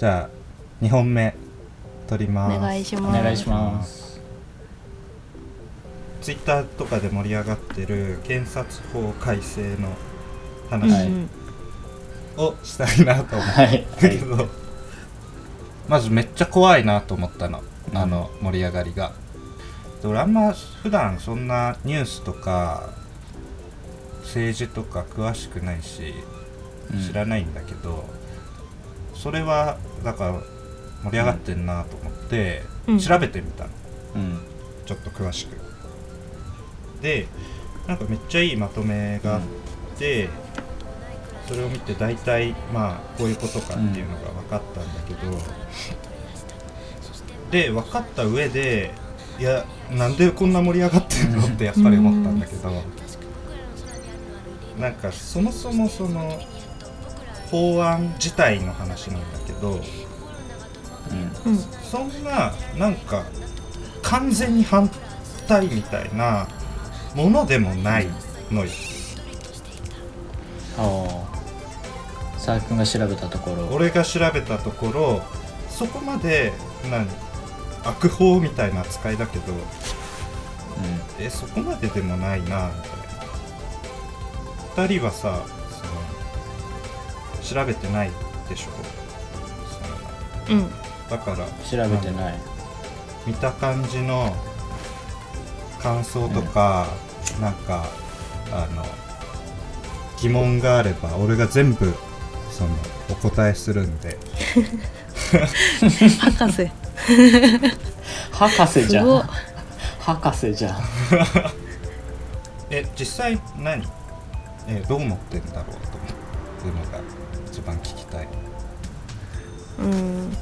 じゃあ2本目取ります。お願いしおます。願いします。ツイッターとかで盛り上がってる検察法改正のうん話うんをしたいなと思っはい。たけど、まずめっちゃ怖いなと思ったの。あの盛り上がりが。で俺あんま普段そんなニュースとか政治とか詳しくないしうん。知らないんだけど、それはだから盛り上がってんなと思ってうん。調べてみたの、うん。ちょっと詳しく。でなんかめっちゃいいまとめがあって、それを見て大体まあこういうことかっていうのが分かったんだけど、で分かった上でいやなんでこんな盛り上がってんのってやっぱり思ったんだけど、なんかそもそもその法案自体の話なんだけどうん。うんそんななんか完全に反対みたいなものでもないのよ。ああ。佐々木君が調べたところ。俺が調べたところそこまで何悪法みたいな扱いだけどえそこまででもないなみたいな。2人はさ調べてないでしょ？そのうんだからうん調べてない。見た感じの感想とか、なんかあの疑問があれば俺が全部そのお答えするんで。博士。博士じゃん。博士じゃん。え実際何？えどう思ってんだろうというのが。一番聞きたい。うん。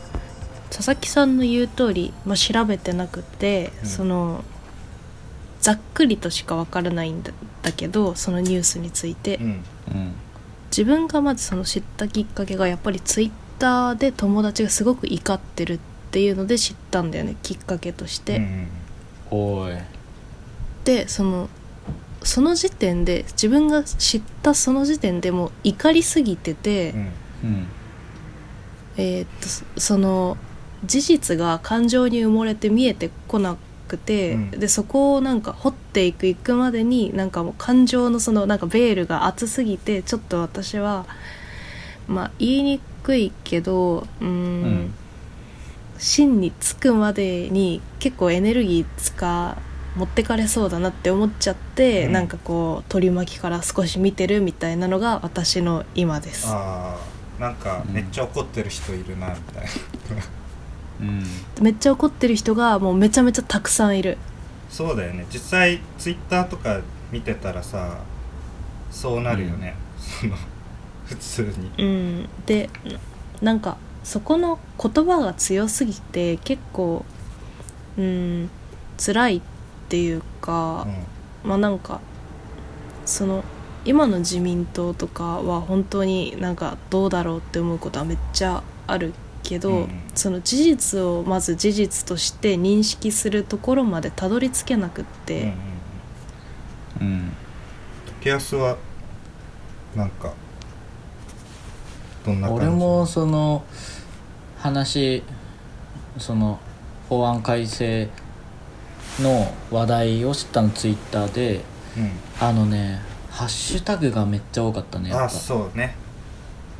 佐々木さんの言う通り、まあ、調べてなくて、うん。そのざっくりとしか分からないんだだけどそのニュースについて、うん。うん。自分がまずその知ったきっかけがやっぱりツイッターで友達がすごく怒ってるっていうので知ったんだよねきっかけとして。うん。おい。でそのその時点で自分が知ったその時点でもう怒りすぎてて、うん。うん。えーっとそその事実が感情に埋もれて見えてこなくて、うん。でそこをなんか掘っていくいくまでになんかもう感情のそのなんかベールが厚すぎてちょっと私はまあ言いにくいけどうーんうん。芯につくまでに結構エネルギー使持ってかれそうだなって思っちゃって、うん。なんかこう取り巻きから少し見てるみたいなのが私の今です。ああなんかうん。めっちゃ怒ってる人いるなみたいな。うん。めっちゃ怒ってる人がもうめちゃめちゃたくさんいる。そうだよね。実際ツイッターとか見てたらさそうなるよね、その普通に。うん、でななんかそこの言葉が強すぎて結構うん辛いっていうか、まあなんかその今の自民党とかは本当になんかどうだろうって思うことはめっちゃあるけど、うん。その事実をまず事実として認識するところまでたどり着けなくっうん、て、うん。うん。はなんかどんな感じ？俺もその話その法案改正の話題を知ったのツイッターでうあのねハッシュタグがめっちゃ多かったねん、あやっそうね。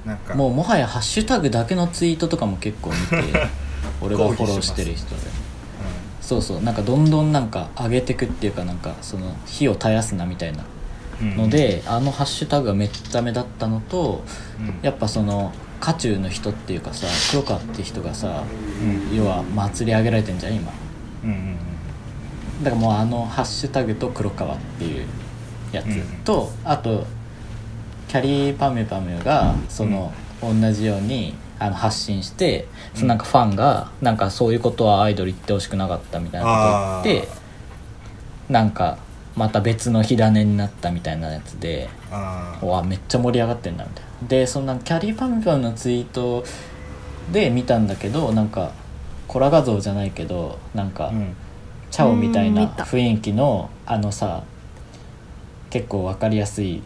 なんか。ぱもうもはやハッシュタグだけのツイートとかも結構見て 俺がフォローしてる人で。そうそうなんかどんどんなんか上げてくっていうかなんかその火を絶やすなみたいなうんので、あのハッシュタグがめっちゃ目立ったのとうん。やっぱその渦中の人っていうかさ黒川って人がさうん。要は祭り上げられてんじゃん今。うんうんだからもうあのハッシュタグと黒川っていうやつうんと、あとキャリーパミュパミュがその、同じようにあの発信してそのなんかファンがなんかそういうことはアイドル言ってほしくなかったみたいなこと言ってなんかまた別の火種になったみたいなやつでわめっちゃ盛り上がってんだみたいな。でそのキャリーパミュパミュのツイートで見たんだけどなんかコラ画像じゃないけどなんか、あうんチャオみたいな雰囲気のあのさ結構分かりやすい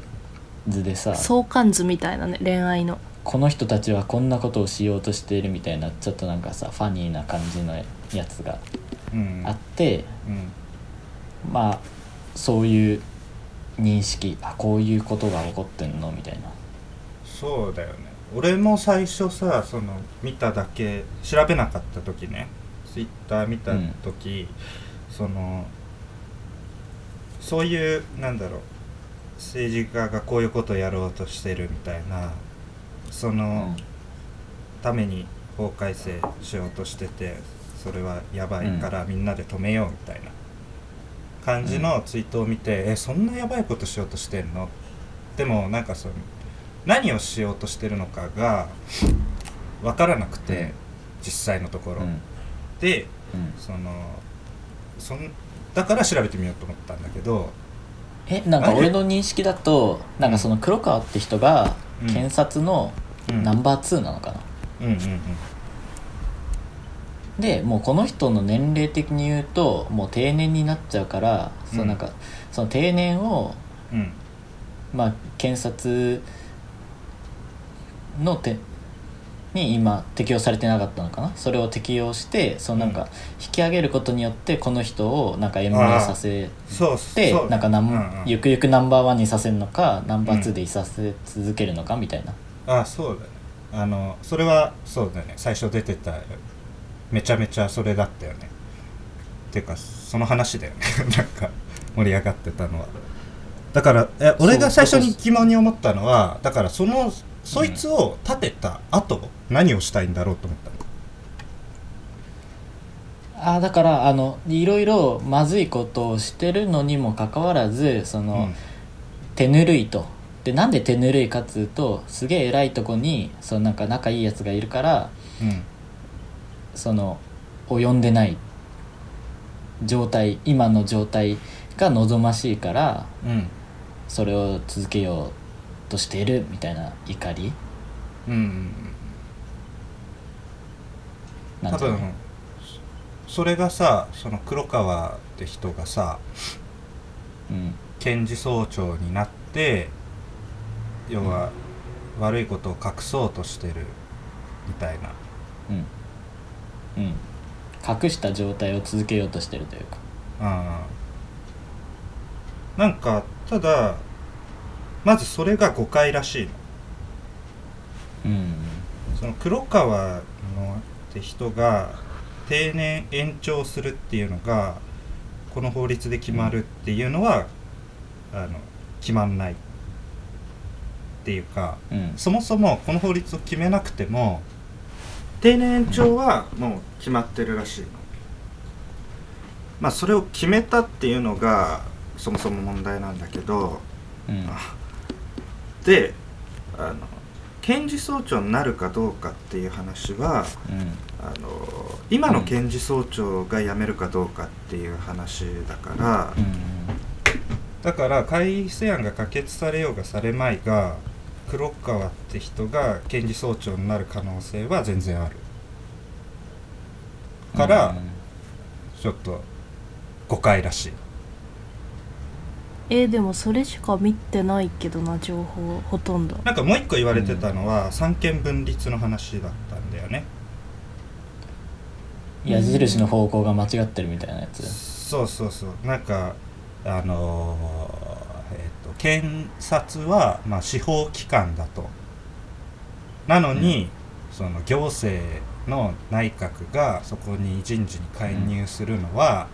図でさ相関図みたいなね恋愛の。この人たちはこんなことをしようとしているみたいなちょっとなんかさファニーな感じのやつがうん。あって、うん。まあそういう認識あこういうことが起こってんのみたいな。そうだよね。俺も最初さその見ただけ調べなかった時ねツイッター見た時、そのそういうなんだろう政治家がこういうことをやろうとしてるみたいなその、ために法改正しようとしててそれはやばいからみんなで止めようみたいな感じのツイートを見て、えそんなやばいことしようとしてんの？でもなんかその何をしようとしてるのかが分からなくて、うん。実際のところ、うん。でうん。そのそんだから調べてみようと思ったんだけどえなんか俺の認識だとなんかその黒川って人がうん。検察のうん。ナンバー2なのかな、うんうんうん。でもうこの人の年齢的に言うともう定年になっちゃうから、うん。そのなんかその定年をうん。まあ検察の手に今適用されてなかったのかな？それを適用してそのなんか引き上げることによってこの人をなんか延命させそうてなんかナン、うんうん。ゆくゆくナンバーワンにさせるのかナンバーツーでいさせ続けるのかみたいな、あそうだね。あのそれはそうだね。最初出てためちゃめちゃそれだったよね。ていうかその話だよね。なんか盛り上がってたのは。だからえ俺が最初に疑問に思ったのはだからそのそいつを立てた後、何をしたいんだろうと思ったの？あーだからあのいろいろまずいことをしてるのにもかかわらずその、うん。手ぬるいと。でなんで手ぬるいかっつうとすげえ偉いとこにそのなんか仲いいやつがいるからうん。その及んでない状態今の状態が望ましいからうん。それを続けようとしているみたいな怒り？うんうん多分それがさその黒川って人がさうん。検事総長になって要は悪いことを隠そうとしてるみたいな。うん。うん。隠した状態を続けようとしてるというか。うん。なんかただまずそれが誤解らしいの。うん。その黒川のって人が定年延長するっていうのがこの法律で決まるっていうのは、あの決まんないっていうかうん。そもそもこの法律を決めなくても定年延長はもう決まってるらしいの。まあそれを決めたっていうのがそもそも問題なんだけどうんであの検事総長になるかどうかっていう話はうん。あの今の検事総長が辞めるかどうかっていう話だから、うん。だから改正案が可決されようがされまいが黒川って人が検事総長になる可能性は全然ある。から、うん。ちょっと誤解らしいえーでもそれしか見てないけどな情報ほとんど。なんかもう一個言われてたのは、三権分立の話だったんだよね。矢印の方向が間違ってるみたいなやつ。そうそうそう。なんかあのーえっ、と検察は、まあ、司法機関だと。なのに、その行政の内閣がそこに人事に介入するのは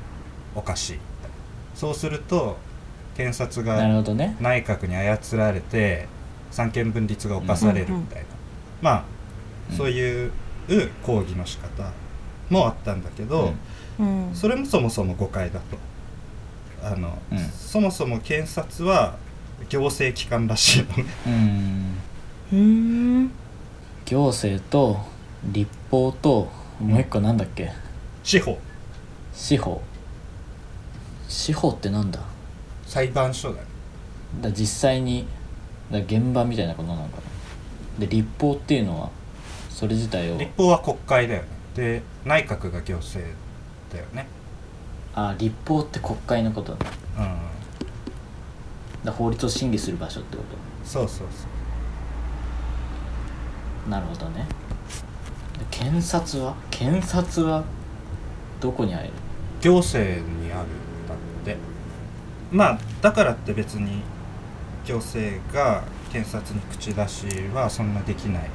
おかしい、そうすると検察なるがほどね。内閣に操られて三権分立が犯されるみたいな、まあうん。そういう抗議の仕方もあったんだけど、うん。それもそもそも誤解だと。あの、うん。そもそも検察は行政機関らしいのね。うん。うーん。行政と立法ともう一個なんだっけ？司法。司法。司法ってなんだ？裁判所だよ。だ実際にだ現場みたいなことなのかな。で立法っていうのはそれ自体を立法は国会だよね。で内閣が行政だよね。あ立法って国会のことだ。うん。だ法律を審議する場所ってこと。そうそうそう。なるほどね。検察は？検察はどこに入る？行政にあるんだってまあだからって別に行政が検察に口出しはそんなできない。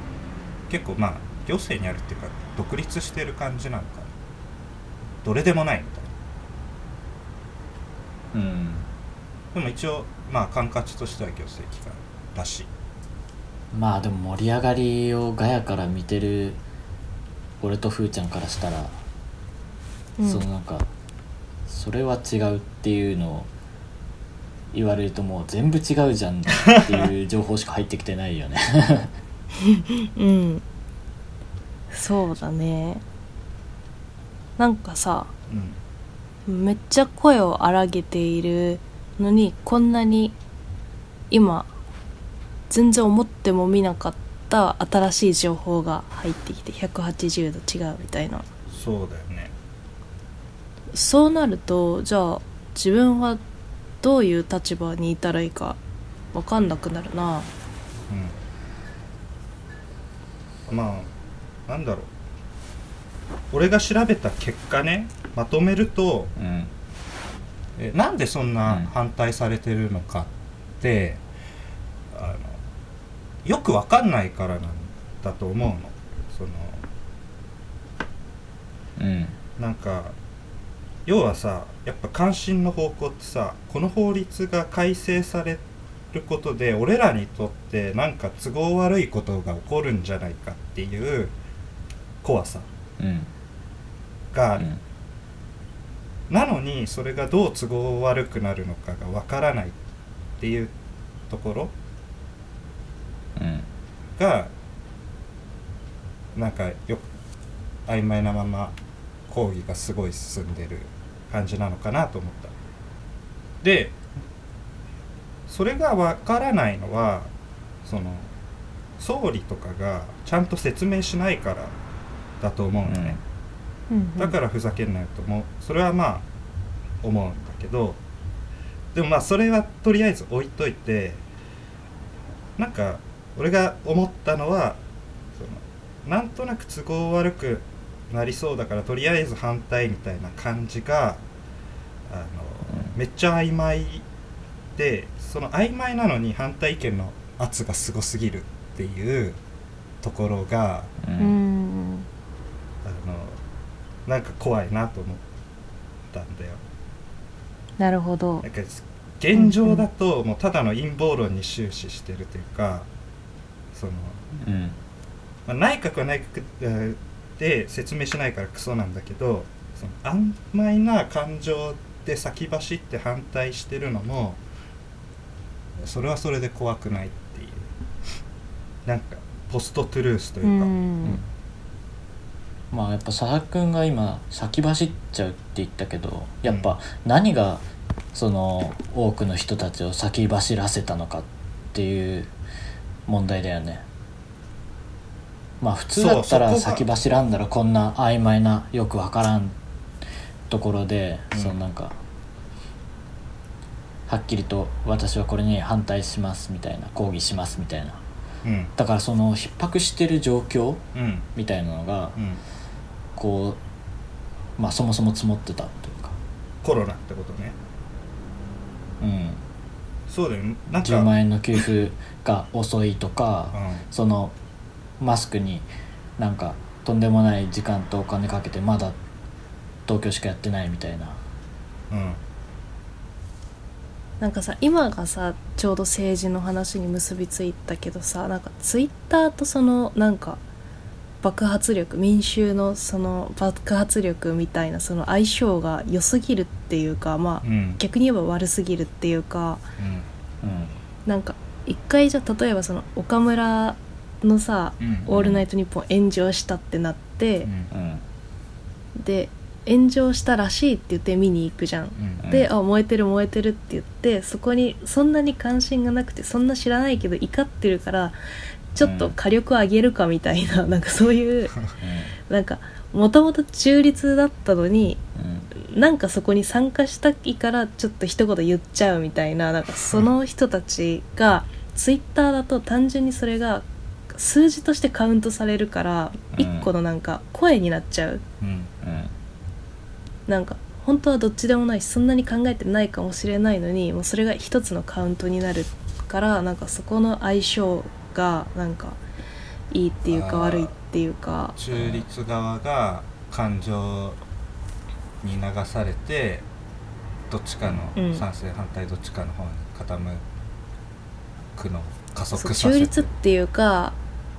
結構まあ行政にあるっていうか独立してる感じなのかなどれでもないみたいな。うん。でも一応まあ管轄としては行政機関らし。いまあでも盛り上がりをガヤから見てる俺とふーちゃんからしたら、うん。そのなんかそれは違うっていうのを言われるともう全部違うじゃんっていう情報しか入ってきてないよね。うん。そうだね。なんかさうんめっちゃ声を荒げているのにこんなに今全然思っても見なかった新しい情報が入ってきて180度違うみたいな。そうだよね。そうなるとじゃあ自分はどういう立場にいたらいいか分かんなくなるな。うん。まあなんだろう。俺が調べた結果ねまとめるとうん。えなんでそんうん。な反対されてるのかって、あのよくわかんないからなんだと思うの。そのうん。なんか要はさやっぱ関心の方向ってさこの法律が改正されることで俺らにとってなんか都合悪いことが起こるんじゃないかっていう怖さうん。がある、うん。なのにそれがどう都合悪くなるのかがわからないっていうところうん。がなんかよく曖昧なまま講義がすごい進んでる感じなのかなと思った。でそれがわからないのはその総理とかがちゃんと説明しないからだと思うのね、うん。だからふざけんなよと思う。それはまあ思うんだけど。でもまあそれはとりあえず置いといてなんか俺が思ったのはそのなんとなく都合悪くなりそうだからとりあえず反対みたいな感じがあのめっちゃ曖昧でその曖昧なのに反対意見の圧がすごすぎるっていうところがううん。んあのなんか怖いなと思ったんだよ。なるほど。なんか現状だともうただの陰謀論に終始してるというかその、うん。まあ、内閣は内閣えーで説明しないからクソなんだけどその曖昧な感情で先走って反対してるのもそれはそれで怖くないっていう。なんかポストトゥルースというか、うん。まあやっぱ佐々木君が今先走っちゃうって言ったけどやっぱ何がその多くの人たちを先走らせたのかっていう問題だよねまあ普通だったら先走らんだらこんな曖昧なよくわからんところで、うん。そのなんかはっきりと私はこれに反対しますみたいな抗議しますみたいな。うん。だからその逼迫してる状況うん。みたいなのがうん。こうまあそもそも積もってたというか。コロナってことね。うん。そうだよ。ねなんか10万円の給付が遅いとかうん。そのマスクになんかとんでもない時間とお金かけてまだ東京しかやってないみたいな。うん。なんかさ今がさちょうど政治の話に結びついたけどさなんかツイッターとそのなんか爆発力民衆のその爆発力みたいなその相性が良すぎるっていうかまあうん。逆に言えば悪すぎるっていうかうん。うん。なんか一回じゃ例えばその岡村のさうん「オールナイトニッポン」炎上したってなって、うん。うんで炎上したらしいって言って見に行くじゃん。うん。で、あ燃えてる燃えてるって言ってそこにそんなに関心がなくてそんな知らないけど怒ってるからちょっと火力上げるかみたいな、なんかそういうなんかもともと中立だったのにうん。なんかそこに参加したいからちょっと一言言っちゃうみたいななんかその人たちがツイッターだと単純にそれがか数字としてカウントされるからうん。一個のなんか声になっちゃう。うん。うん。なんか本当はどっちでもないしそんなに考えてないかもしれないのにもうそれが一つのカウントになるからなんかそこの相性がなんかいいっていうか悪いっていうか。中立側が感情に流されてどっちかうん。の賛成反対どっちかの方に傾くのを加速させて。中立っていうか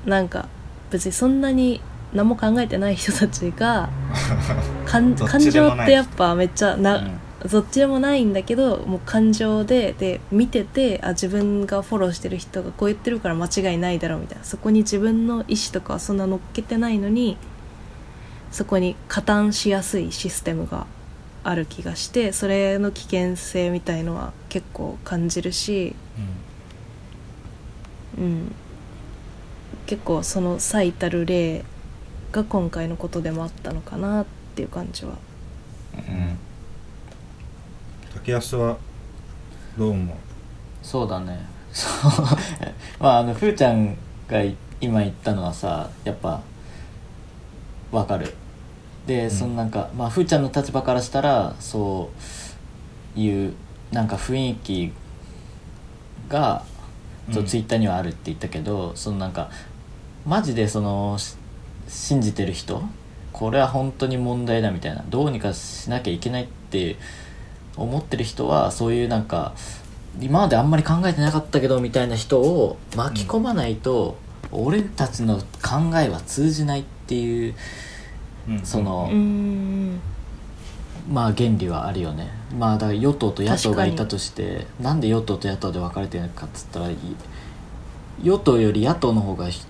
なんか別にそんなに何も考えてない人たちが 感感情ってやっぱめっちゃな、うん。どっちでもないんだけどもう感情でで見ててあ自分がフォローしてる人がこう言ってるから間違いないだろうみたいな。そこに自分の意思とかはそんな乗っけてないのにそこに加担しやすいシステムがある気がしてそれの危険性みたいのは結構感じるし、うん、結構その最たる例が今回のことでもあったのかなっていう感じは。うん。竹安はどう思う？そうだね。そ うまああのふーちゃんがい今言ったのはさやっぱわかる。で、ん。そのなんかまあふーちゃんの立場からしたらそういうなんか雰囲気がそううん。ツイッターにはあるって言ったけど、そのなんかマジでそのし信じてる人これは本当に問題だみたいなどうにかしなきゃいけないって思ってる人はそういうなんか今まであんまり考えてなかったけどみたいな人を巻き込まないと、俺たちの考えは通じないっていううん。そのうーん。まあ原理はあるよね。まあだから与党と野党がいたとしてなんで与党と野党で分かれてるのかっつったらい与党より野党の方がひ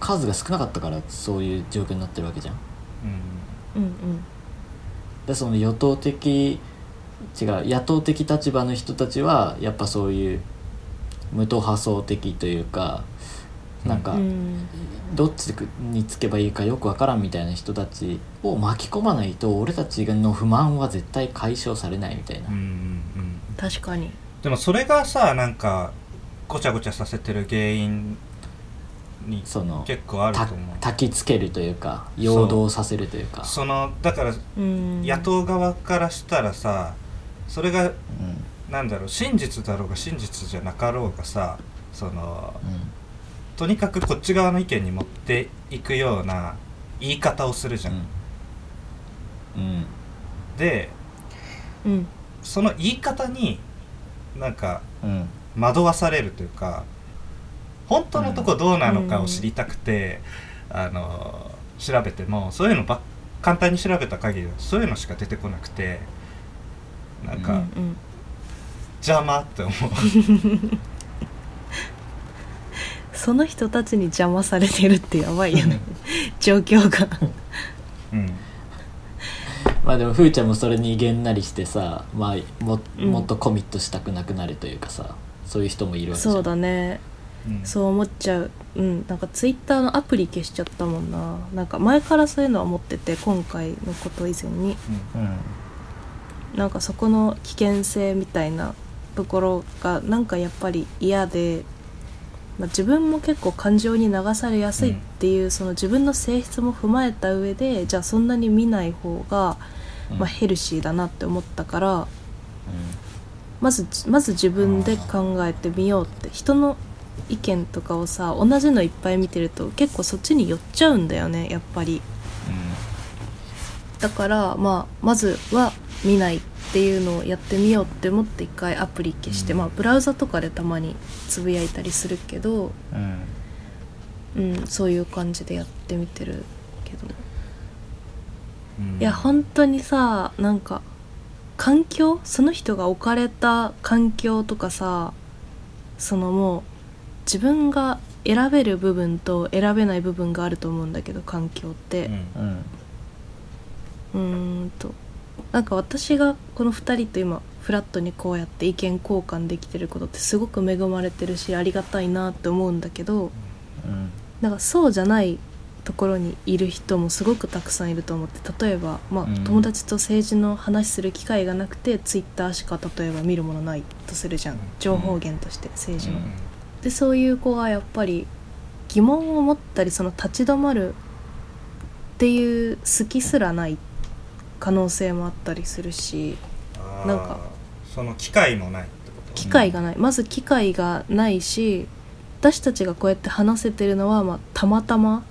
数が少なかったからそういう状況になってるわけじゃん。うん。うんうんでその与党的違う野党的立場の人たちはやっぱそういう無党派層的というかなんかうん。どっちにつけばいいかよくわからんみたいな人たちを巻き込まないと俺たちの不満は絶対解消されないみたいな。うんうんうん。確かに。でもそれがさなんかごちゃごちゃさせてる原因にその結構あるとた思う。焚きつけるというか陽動させるというか。そのだからうん。野党側からしたらさそれがうん。なんだろう真実だろうが真実じゃなかろうがさそのうん。とにかくこっち側の意見に持っていくような言い方をするじゃん、うん。でうん。その言い方になんかうん。惑わされるというか本当のとこどうなのかを知りたくて、あの調べてもそういうのばっ簡単に調べた限りはそういうのしか出てこなくてなんかうんうん邪魔って思う。その人たちに邪魔されてるってやばいよね。状況が。うん。まあでもふーちゃんもそれにげんなりしてさ、まあ、もうん。もっとコミットしたくなくなるというかさそういう人もいるわけじゃん。そうだね。うんそう思っちゃう。うんなんかツイッターのアプリ消しちゃったもんな。なんか前からそういうのは思ってて今回のこと以前に。うん。なんかそこの危険性みたいなところがなんかやっぱり嫌で、まあ、自分も結構感情に流されやすいっていう、その自分の性質も踏まえた上でじゃあそんなに見ない方が、うん。まあ、ヘルシーだなって思ったからまずまず自分で考えてみようって人の意見とかをさ同じのいっぱい見てると結構そっちに寄っちゃうんだよねやっぱり。だから、まあ、まずは見ないっていうのをやってみようって思って一回アプリ消して、うん。まあブラウザとかでたまにつぶやいたりするけど、うん。うん、そういう感じでやってみてるけど、うん。いや本当にさなんか環境？その人が置かれた環境とかさそのもう自分が選べる部分と選べない部分があると思うんだけど環境って。うん。と。なんか私がこの2人と今フラットにこうやって意見交換できてることってすごく恵まれてるしありがたいなって思うんだけどうん。なんかそうじゃないところにいる人もすごくたくさんいると思って例えば、まあうん。友達と政治の話する機会がなくてツイッターしか例えば見るものないとするじゃん。情報源として政治の。でそういう子がやっぱり疑問を持ったりその立ち止まるっていう好きすらない可能性もあったりするしなんかその機会もないってこと？機会がないまず機会がないし私たちがこうやって話せてるのは、まあ、たまたま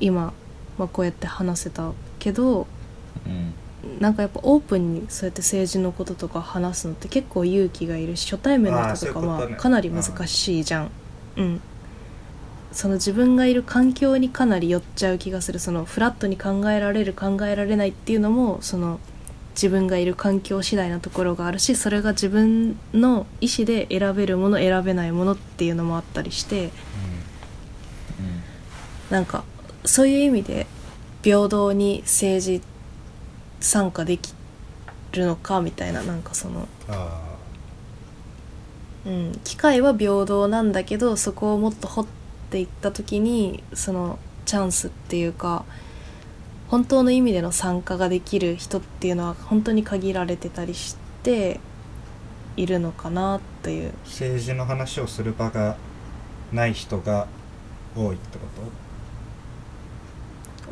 今、まあ、こうやって話せたけどうんなんかやっぱオープンにそうやって政治のこととか話すのって結構勇気がいるし初対面の人とかあーそういうことね。まあかなり難しいじゃん。うん。その自分がいる環境にかなり寄っちゃう気がする。そのフラットに考えられる考えられないっていうのもその自分がいる環境次第なところがあるしそれが自分の意思で選べるもの選べないものっていうのもあったりしてなんかそういう意味で平等に政治参加できるのかみたいななんかその、あうん、機会は平等なんだけどそこをもっと掘っていった時にそのチャンスっていうか本当の意味での参加ができる人っていうのは本当に限られてたりしているのかなっていう。ー政治の話をする場がない人が多いってこと？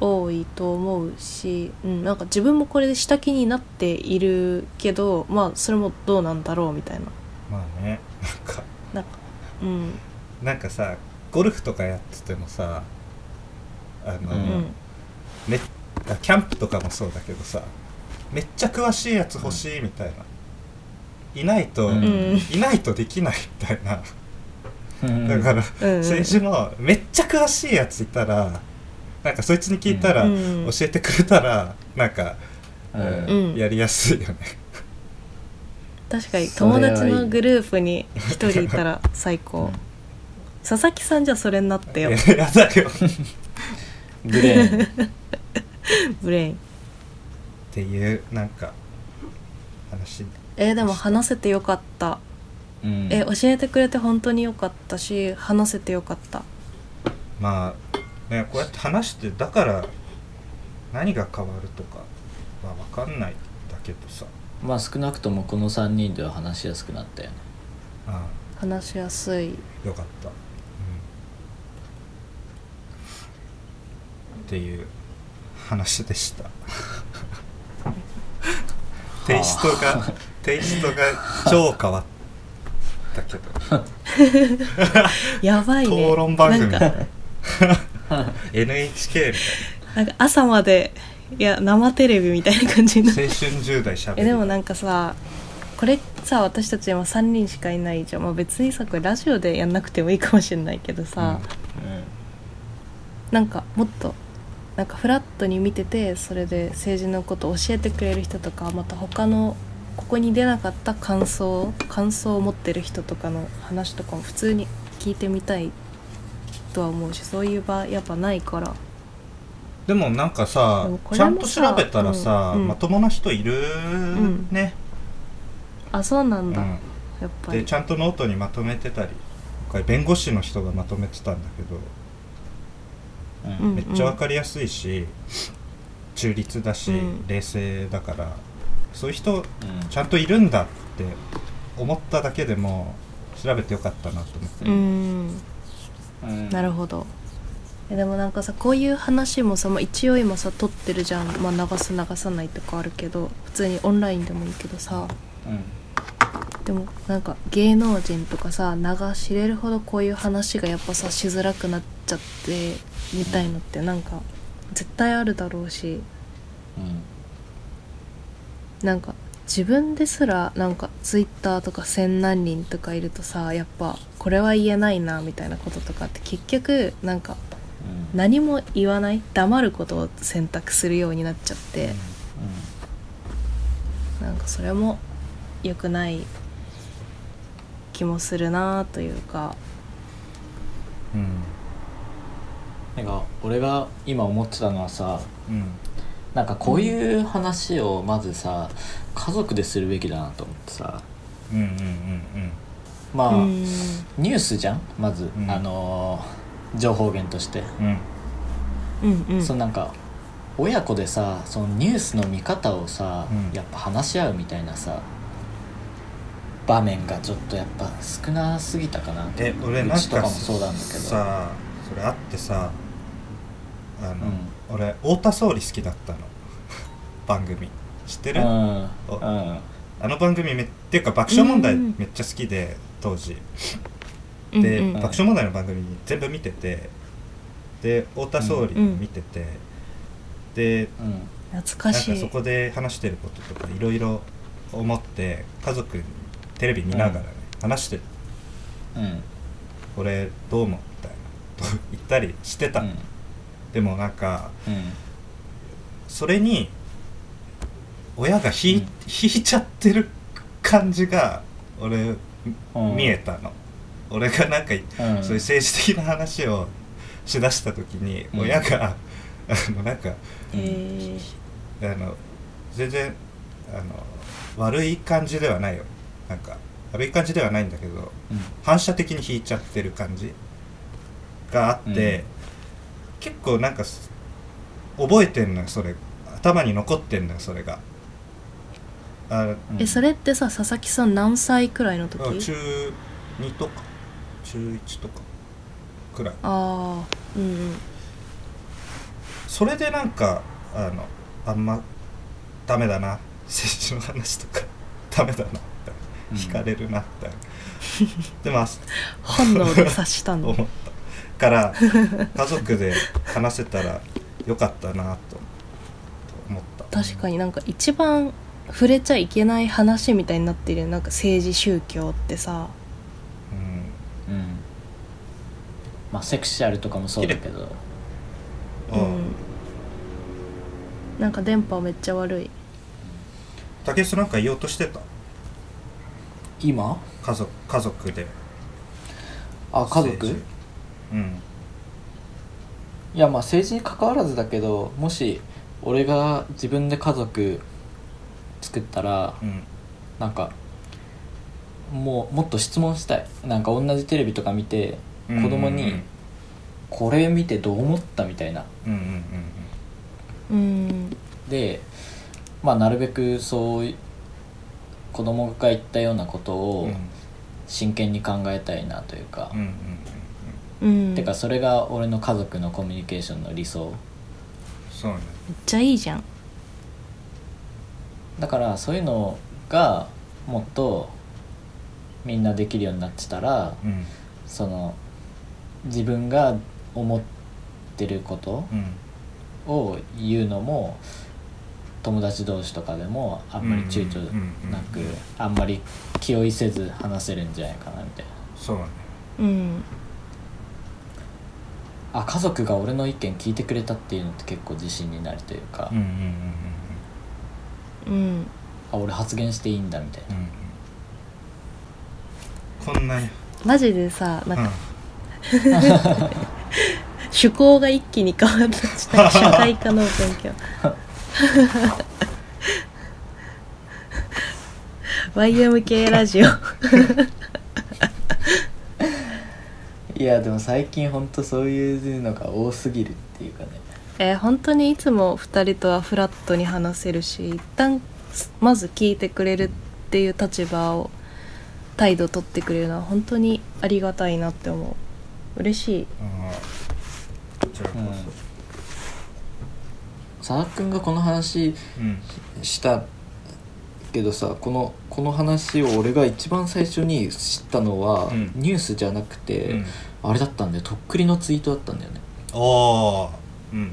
多いと思うし、うん、なんか自分もこれで下気になっているけどまあそれもどうなんだろうみたいな。まあねなんか。なんかうん。なんかさゴルフとかやっててもさあの、うん。うんめあキャンプとかもそうだけどさめっちゃ詳しいやつ欲しいみたいな、いないと、うん。うんいないとできないみたいな。うん。だから、うん。うん政治のめっちゃ詳しいやついたらなんかそいつに聞いたら、うん。教えてくれたらなんか、うん。やりやすいよね。確かに友達のグループに一人いたら 最高。佐々木さんじゃそれになってよ。やだよ。っブレーン。ブレイン。ていうなんか話。えーでも話せてよかった。うん。え教えてくれて本当によかったし話せてよかった。まあねこうやって話してだから何が変わるとかは分かんないだけどさ。まあ少なくともこの3人では話しやすくなったよね。あ話しやすい。あよかった、うん、っていう話でした。テイストがテイストが超変わったけど。やばいね。討論番組。なんか NHK みな。んか朝までいや生テレビみたいな感じになって。たいな青春10代しゃべえでもなんかさこれさ私たち今3人しかいないじゃん、まあ、別にさこれラジオでやんなくてもいいかもしれないけどさ、なんかもっとなんかフラットに見ててそれで政治のことを教えてくれる人とかまた他のここに出なかった感想感想を持ってる人とかの話とかも普通に聞いてみたいとは思うしそういう場やっぱないから。でもなんかさちゃんと調べたらさ、うんうん。まともな人いるんね、あそうなんだ、うん。やっぱり。でちゃんとノートにまとめてたり今回弁護士の人がまとめてたんだけど、うんうんめっちゃ分かりやすいし中立だし、うん。冷静だからそういう人うん。ちゃんといるんだって思っただけでも調べてよかったなと思って、なるほど。えでもなんかさこういう話もさ、まあ、一応今さ撮ってるじゃん、まあ、流す流さないとかあるけど普通にオンラインでもいいけどさ。うん。でもなんか芸能人とかさ名が知れるほどこういう話がやっぱさしづらくなっちゃってみたいのってなんか絶対あるだろうし。うん。なんか自分ですらなんかツイッターとか千何人とかいるとさやっぱこれは言えないなみたいなこととかって結局なんか何も言わない黙ることを選択するようになっちゃって。なんかそれも良くない気もするなというか。うん。なんか俺が今思ってたのはさうんなんかこういう話をまずさ家族でするべきだなと思ってさ。うんうんうんまあ、うん。ニュースじゃん？まず、うん。あのー情報源として、うん。うんうん。そのなんか親子でさそのニュースの見方をさ、うん。やっぱ話し合うみたいなさ場面がちょっとやっぱ少なすぎたかな。とえ俺なんかうちとかもそうなんだけど。さそれあってさあの、うん俺太田総理好きだったの。番組。知ってる、うん。お。うん。あの番組めっていうか爆笑問題うん。めっちゃ好きで当時。うんで、うん。爆笑問題の番組全部見ててで太田総理も見てて、でうん懐かしい。なんかそこで話してることとかいろいろ思って家族にテレビ見ながらね、話してうん。これどう思うみたいなと言ったりしてた、うんでもなんかうん。それに親が引い,、うん。引いちゃってる感じが俺、うん。見えたの。俺がなんか、うん。そういう政治的な話をしだした時にうん。親が、あのなんかえー。あの全然あの悪い感じではないよ。なんか悪い感じではないんだけどうん。反射的に引いちゃってる感じがあって、結構なんかす覚えてんのよそれ。頭に残ってんのよそれが。あうん。えそれってさ佐々木さん何歳くらいの時？中2とか中1とかくらい。ああうんうん。それでなんかあのあんまダメだな政治の話とか。ダメだなみたいなうん。惹かれるなみたいな、でもあ 本能で察したんだ思ったから家族で話せたらよかったなとと思った。確かになんか一番触れちゃいけない話みたいになってるよ。なんか政治宗教ってさ。うん。うん。まあセクシャルとかもそうだけど。あうん。なんか電波めっちゃ悪い。たけしなんか言おうとしてた？今？家族家族で。あ家族？うん。いやまあ政治に関わらずだけどもし俺が自分で家族作ったらうん。なんかもうもっと質問したい。なんか同じテレビとか見てうん子供に「これ見てどう思った?」みたいな。うんうんうんうん。でまあなるべくそうい子供が言ったようなことをうんうん。真剣に考えたいなというか、うんうんうんてかそれが俺の家族のコミュニケーションの理想。そうね。めっちゃいいじゃん。だからそういうのがもっとみんなできるようになってたらうん。その自分が思ってることうん。を言うのも友達同士とかでもあんまり躊躇なくうんうんうん。あんまり気負いせず話せるんじゃないかなみたいな。そうね。うんあ家族が俺の意見聞いてくれたっていうのって結構自信になるというか、うん。うん。うんうんあ俺発言していいんだみたいな。うんうん。こんなに。マジでさなんかうん。趣向が一気に変わった 社会科の勉強。YMK ラジオいやでも最近ほんとそういうのが多すぎるっていうかね。えー本当にいつも2人とはフラットに話せるし一旦まず聞いてくれるっていう立場を態度取ってくれるのは本当にありがたいなって思う。嬉しい。あーこちらこ佐々木君がこの話そうん。したけどさこのこの話を俺が一番最初に知ったのは、うん。ニュースじゃなくて、うん。あれだったんだよ。とっくりのツイートだったんだよね。おー。うんうんうん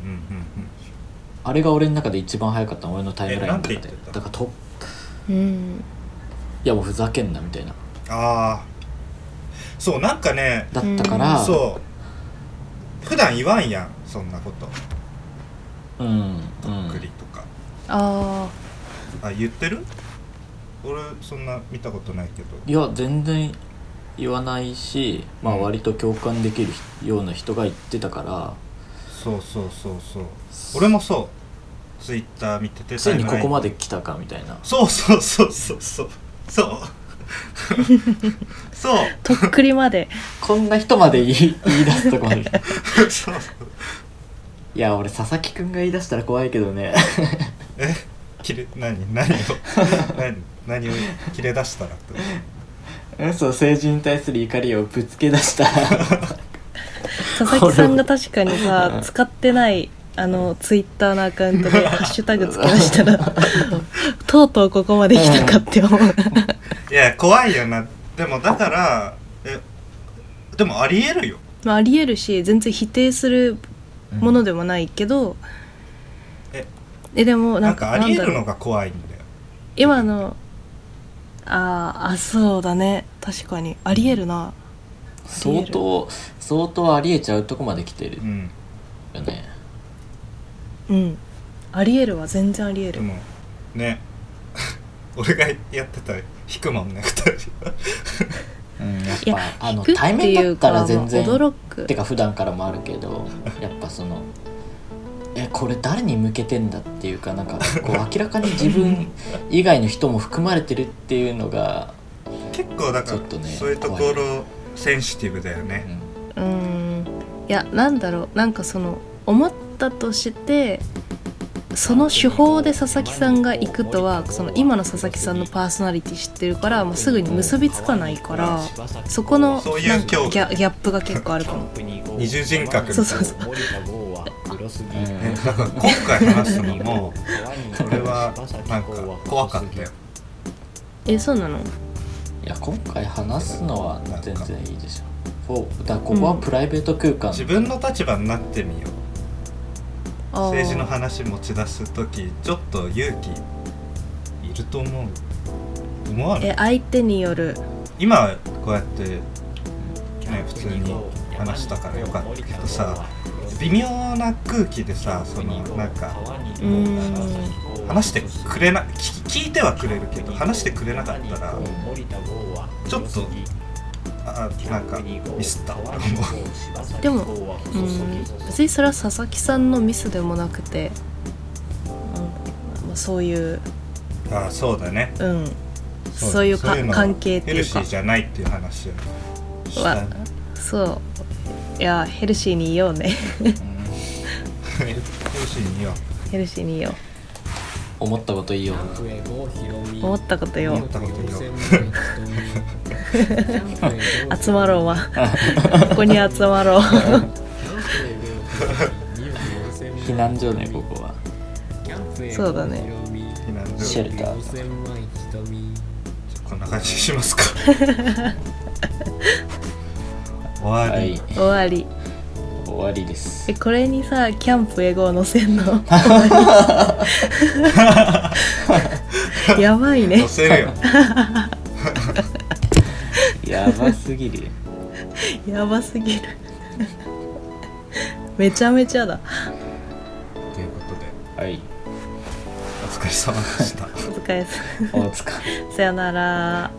あれが俺の中で一番早かったの。俺のタイムラインの中でだからとうん。いやもうふざけんなみたいな。ああそうなんかねだったからそう。普段言わんやんそんなこと。うんうん。とっくりとか、ああ言ってる？俺そんな見たことないけど。いや全然言わないしまあうん。割と共感できるような人が言ってたから。そうそうそうそう。俺もそう。ツイッター見ててついにここまでで来たかみたいな。そうそうそうそうそう。そう。そう。あとっくりまで。こんな人まで言い言い出すとこまで そう。いや俺佐々木くんが言い出したら怖いけどね。え？切れ何何を 何何を切れ出したらってうんそう政治に対する怒りをぶつけ出したら。佐 佐々木さんが確かにさ使ってないあのツイッターのアカウントで ハッシュタグつけ出したらとうとうここまで来たかって思う。いや怖いよな。でもだからえでもありえるよ。まあありえるし全然否定するものでもないけど、ええでもななんんかかありえなんだろう。るのが怖いんだよ。今のあーあそうだね。確かに。ありえるな。相当相当ありえちゃうとこまで来てるうんよね。うん。ありえるわ全然ありえる。でもね。俺がやってたら引くもんね二人うんやっいやぱあの引くって対面だったら全然。いうかまあ驚く。てか普段からもあるけどやっぱそのえこれ誰に向けてんだっていうかなんかこう明らかに自分以外の人も含まれてるっていうのが、結構だからちょっとねそういうところセンシティブだようね。んうーん。いやなんだろう。なんかその思ったとしてその手法で佐々木さんが行くとはその今の佐々木さんのパーソナリティ知ってるから、まあ、すぐに結びつかないからそこのギャギャップが結構あるかも。二重人格みたいな。そうそうそうねだから今回話すのも俺はなんか怖かったよ。えそうなの？いや今回話すのは全然いいでしょ。こうだここはプライベート空間、自分の立場になってみよう。政治の話持ち出す時ちょっと勇気いると思う。思わない？え相手による。今はこうやってね普通に話したからよかったけどさ微妙な空気でさそのなんか話してくれな聞聞いてはくれるけど話してくれなかったらちょっとあなんかミスった。と思うでもうん。別にそれは佐々木さんのミスでもなくて、うん。まあ、そういう。あそうだね。うん。そういうかの関係っていうか。ヘルシーじゃないっていう話はそういやヘルシーにいようね。ヘルシーにはヘルシーにいよ思ったこといいよう思ったことよ思ったことよ集まろうわ。ここに集まろう。避難所ねここは。そうだね。避難所。シェルターこんな感じにしますか？終わり、はい。終わり。終わりです。えこれにさキャンプ英語を載せんの？やばいね。載せるよ。やばすぎる。よやばすぎる。めちゃめちゃだ。ということで。はい。お疲れ様でした。お疲れ様お疲れ。さよなら